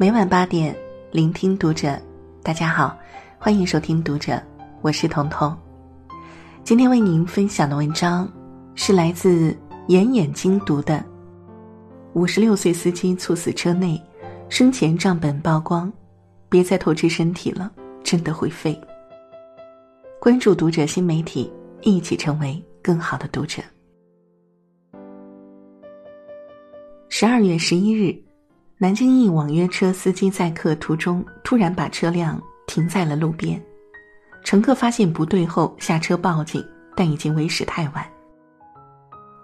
每晚八点，聆听读者。大家好，欢迎收听读者，我是彤彤。今天为您分享的文章是来自眼眼精读的。五十六岁司机猝死车内，生前账本曝光，别再透支身体了，真的会废。关注读者新媒体，一起成为更好的读者。十二月十一日。南京一网约车司机载客途中，突然把车辆停在了路边。乘客发现不对后下车报警，但已经为时太晚。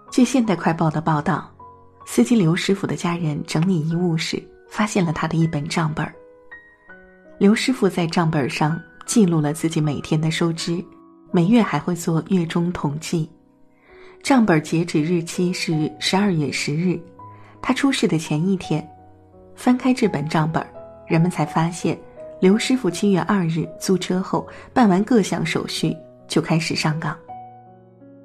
据《现代快报》的报道，司机刘师傅的家人整理遗物时，发现了他的一本账本刘师傅在账本上记录了自己每天的收支，每月还会做月中统计。账本截止日期是十二月十日，他出事的前一天。翻开这本账本，人们才发现，刘师傅七月二日租车后办完各项手续就开始上岗。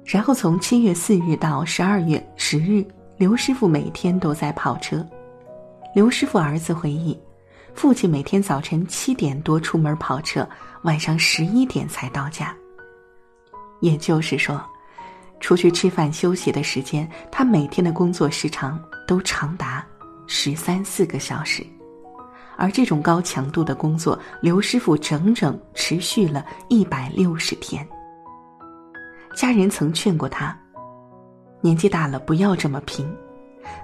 然后从七月四日到十二月十日，刘师傅每天都在跑车。刘师傅儿子回忆，父亲每天早晨七点多出门跑车，晚上十一点才到家。也就是说，出去吃饭休息的时间，他每天的工作时长都长达。十三四个小时，而这种高强度的工作，刘师傅整整持续了一百六十天。家人曾劝过他，年纪大了不要这么拼，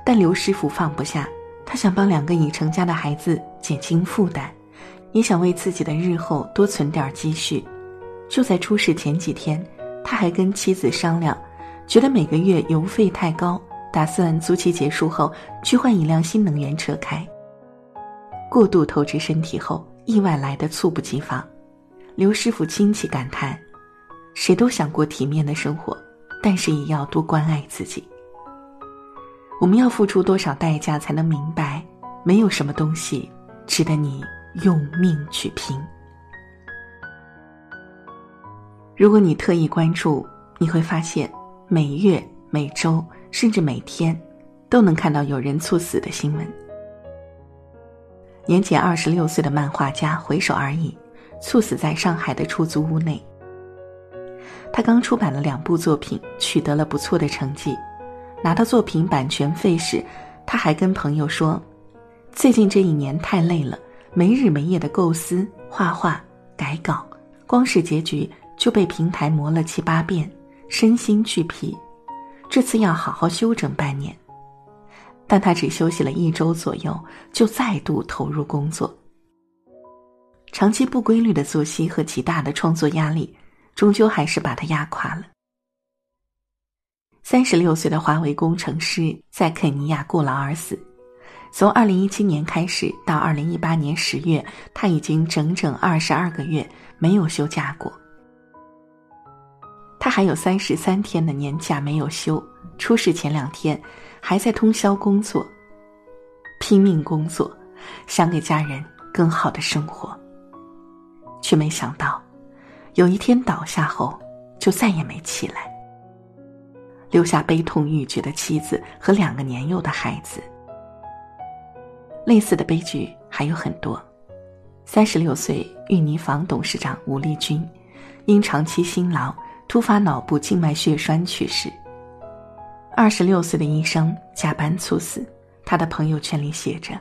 但刘师傅放不下，他想帮两个已成家的孩子减轻负担，也想为自己的日后多存点积蓄。就在出事前几天，他还跟妻子商量，觉得每个月油费太高。打算租期结束后去换一辆新能源车开。过度透支身体后，意外来的猝不及防。刘师傅亲戚感叹：“谁都想过体面的生活，但是也要多关爱自己。我们要付出多少代价才能明白，没有什么东西值得你用命去拼。如果你特意关注，你会发现每月每周。”甚至每天，都能看到有人猝死的新闻。年仅二十六岁的漫画家回首而已，猝死在上海的出租屋内。他刚出版了两部作品，取得了不错的成绩。拿到作品版权费时，他还跟朋友说：“最近这一年太累了，没日没夜的构思、画画、改稿，光是结局就被平台磨了七八遍，身心俱疲。”这次要好好休整半年，但他只休息了一周左右，就再度投入工作。长期不规律的作息和极大的创作压力，终究还是把他压垮了。三十六岁的华为工程师在肯尼亚过劳而死，从二零一七年开始到二零一八年十月，他已经整整二十二个月没有休假过。他还有三十三天的年假没有休，出事前两天还在通宵工作，拼命工作，想给家人更好的生活。却没想到，有一天倒下后就再也没起来，留下悲痛欲绝的妻子和两个年幼的孩子。类似的悲剧还有很多。三十六岁玉泥坊董事长吴立军，因长期辛劳。突发脑部静脉血栓去世。二十六岁的医生加班猝死，他的朋友圈里写着：“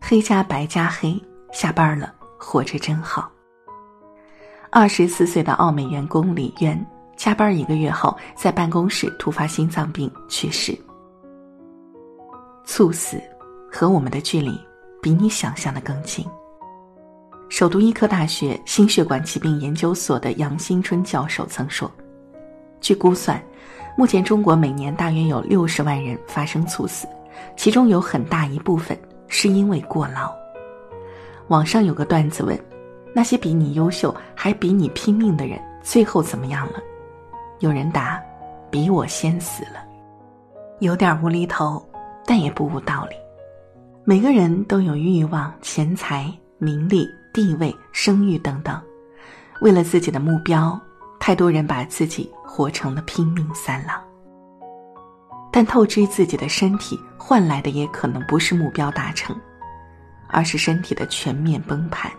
黑加白加黑，下班了，活着真好。”二十四岁的奥美员工李渊，加班一个月后，在办公室突发心脏病去世。猝死和我们的距离比你想象的更近。首都医科大学心血管疾病研究所的杨新春教授曾说：“据估算，目前中国每年大约有六十万人发生猝死，其中有很大一部分是因为过劳。”网上有个段子问：“那些比你优秀还比你拼命的人，最后怎么样了？”有人答：“比我先死了。”有点无厘头，但也不无道理。每个人都有欲望、钱财、名利。地位、声誉等等，为了自己的目标，太多人把自己活成了拼命三郎。但透支自己的身体换来的也可能不是目标达成，而是身体的全面崩盘。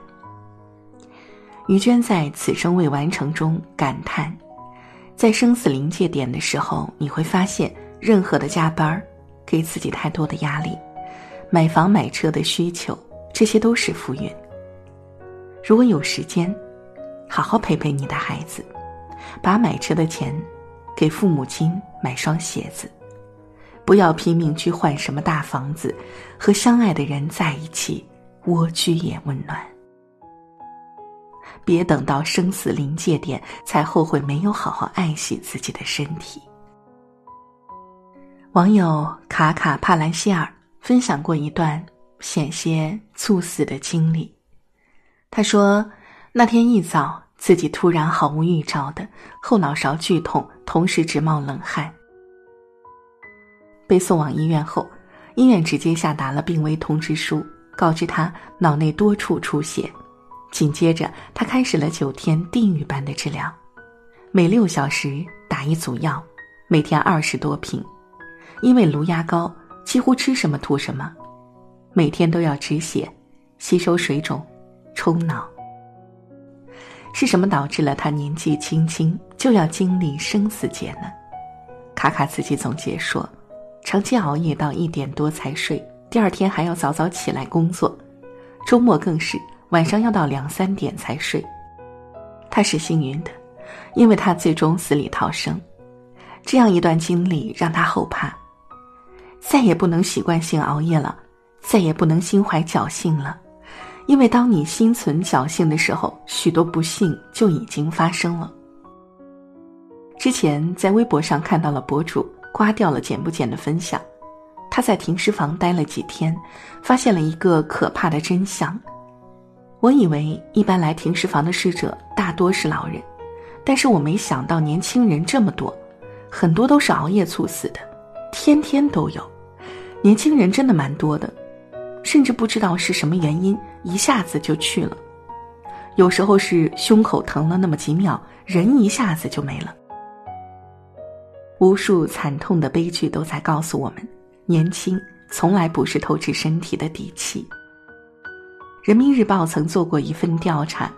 于娟在《此生未完成》中感叹：“在生死临界点的时候，你会发现，任何的加班给自己太多的压力，买房买车的需求，这些都是浮云。如果有时间，好好陪陪你的孩子，把买车的钱给父母亲买双鞋子，不要拼命去换什么大房子，和相爱的人在一起，蜗居也温暖。”别等到生死临界点才后悔没有好好爱惜自己的身体。网友卡卡帕兰希尔分享过一段险些猝死的经历。他说，那天一早自己突然毫无预兆的后脑勺剧痛，同时直冒冷汗。被送往医院后，医院直接下达了病危通知书，告知他脑内多处出血。紧接着，他开始了九天地狱般的治疗，每六小时打一组药，每天二十多瓶，因为颅压高，几乎吃什么吐什么，每天都要止血、吸收水肿、冲脑。是什么导致了他年纪轻轻就要经历生死劫呢？卡卡自己总结说：长期熬夜到一点多才睡，第二天还要早早起来工作，周末更是。晚上要到两三点才睡，他是幸运的，因为他最终死里逃生。这样一段经历让他后怕，再也不能习惯性熬夜了，再也不能心怀侥幸了，因为当你心存侥幸的时候，许多不幸就已经发生了。之前在微博上看到了博主刮掉了剪不剪的分享，他在停尸房待了几天，发现了一个可怕的真相。我以为一般来停尸房的逝者大多是老人，但是我没想到年轻人这么多，很多都是熬夜猝死的，天天都有。年轻人真的蛮多的，甚至不知道是什么原因，一下子就去了。有时候是胸口疼了那么几秒，人一下子就没了。无数惨痛的悲剧都在告诉我们，年轻从来不是透支身体的底气。人民日报曾做过一份调查，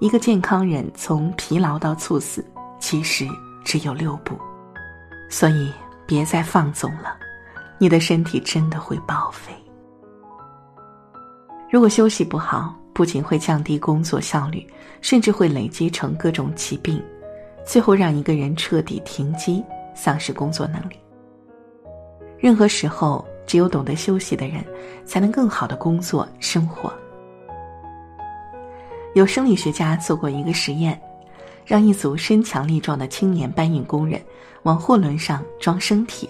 一个健康人从疲劳到猝死，其实只有六步，所以别再放纵了，你的身体真的会报废。如果休息不好，不仅会降低工作效率，甚至会累积成各种疾病，最后让一个人彻底停机，丧失工作能力。任何时候，只有懂得休息的人，才能更好的工作生活。有生理学家做过一个实验，让一组身强力壮的青年搬运工人往货轮上装生铁，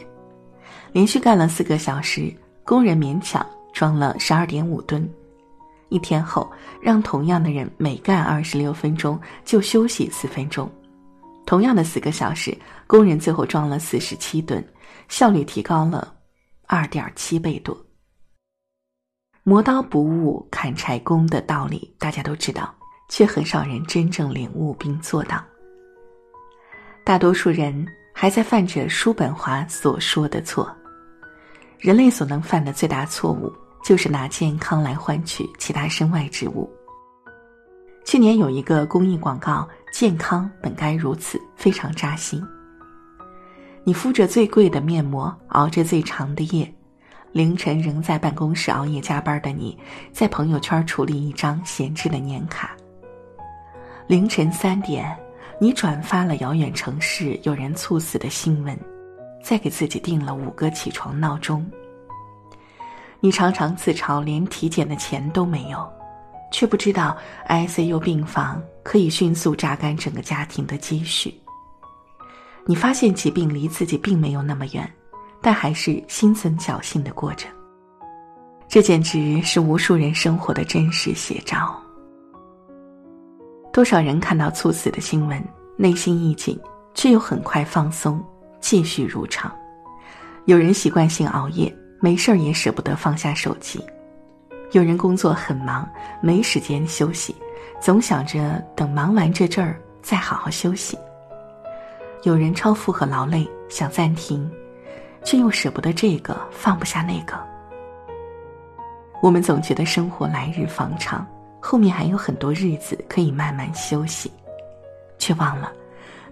连续干了四个小时，工人勉强装了十二点五吨。一天后，让同样的人每干二十六分钟就休息四分钟，同样的四个小时，工人最后装了四十七吨，效率提高了二点七倍多。磨刀不误砍柴工的道理大家都知道，却很少人真正领悟并做到。大多数人还在犯着叔本华所说的错。人类所能犯的最大错误，就是拿健康来换取其他身外之物。去年有一个公益广告：“健康本该如此”，非常扎心。你敷着最贵的面膜，熬着最长的夜。凌晨仍在办公室熬夜加班的你，在朋友圈处理一张闲置的年卡。凌晨三点，你转发了遥远城市有人猝死的新闻，再给自己定了五个起床闹钟。你常常自嘲连体检的钱都没有，却不知道 ICU 病房可以迅速榨干整个家庭的积蓄。你发现疾病离自己并没有那么远。但还是心存侥幸的过着，这简直是无数人生活的真实写照。多少人看到猝死的新闻，内心一紧，却又很快放松，继续如常；有人习惯性熬夜，没事儿也舍不得放下手机；有人工作很忙，没时间休息，总想着等忙完这阵儿再好好休息；有人超负荷劳累，想暂停。却又舍不得这个，放不下那个。我们总觉得生活来日方长，后面还有很多日子可以慢慢休息，却忘了，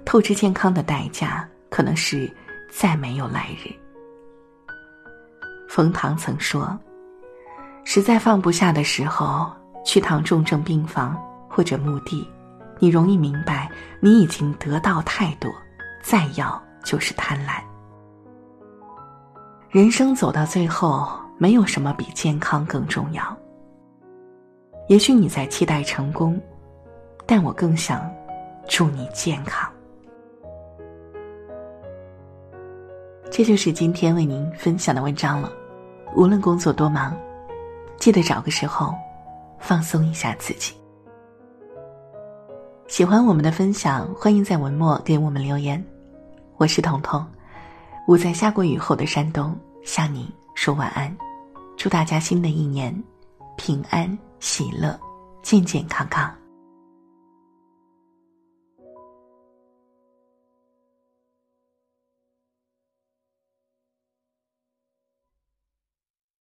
透支健康的代价可能是再没有来日。冯唐曾说：“实在放不下的时候，去趟重症病房或者墓地，你容易明白，你已经得到太多，再要就是贪婪。人生走到最后，没有什么比健康更重要。也许你在期待成功，但我更想祝你健康。”这就是今天为您分享的文章了。无论工作多忙，记得找个时候放松一下自己。喜欢我们的分享，欢迎在文末给我们留言。我是彤彤，我在下过雨后的山东向你说晚安，祝大家新的一年平安喜乐，健健康康。